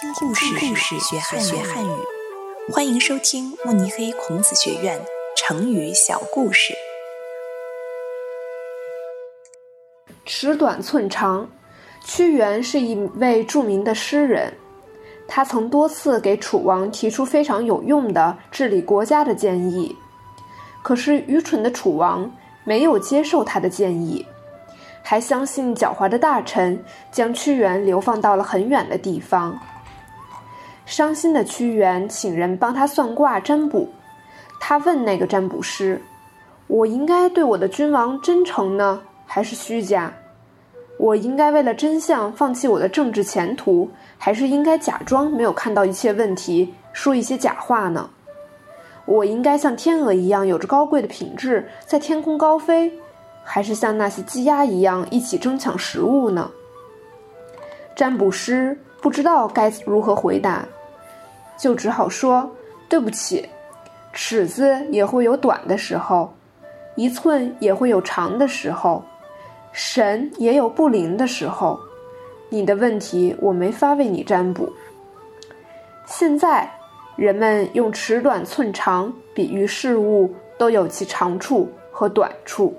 听故事，故事学汉学汉语。欢迎收听慕尼黑孔子学院成语小故事。尺短寸长，屈原是一位著名的诗人，他曾多次给楚王提出非常有用的治理国家的建议，可是愚蠢的楚王没有接受他的建议。还相信狡猾的大臣将屈原流放到了很远的地方。伤心的屈原请人帮他算卦占卜。他问那个占卜师：“我应该对我的君王真诚呢，还是虚假？我应该为了真相放弃我的政治前途，还是应该假装没有看到一切问题，说一些假话呢？我应该像天鹅一样有着高贵的品质，在天空高飞？”还是像那些鸡鸭一样一起争抢食物呢？占卜师不知道该如何回答，就只好说：“对不起，尺子也会有短的时候，一寸也会有长的时候，神也有不灵的时候。你的问题我没法为你占卜。现在，人们用尺短寸长比喻事物，都有其长处和短处。”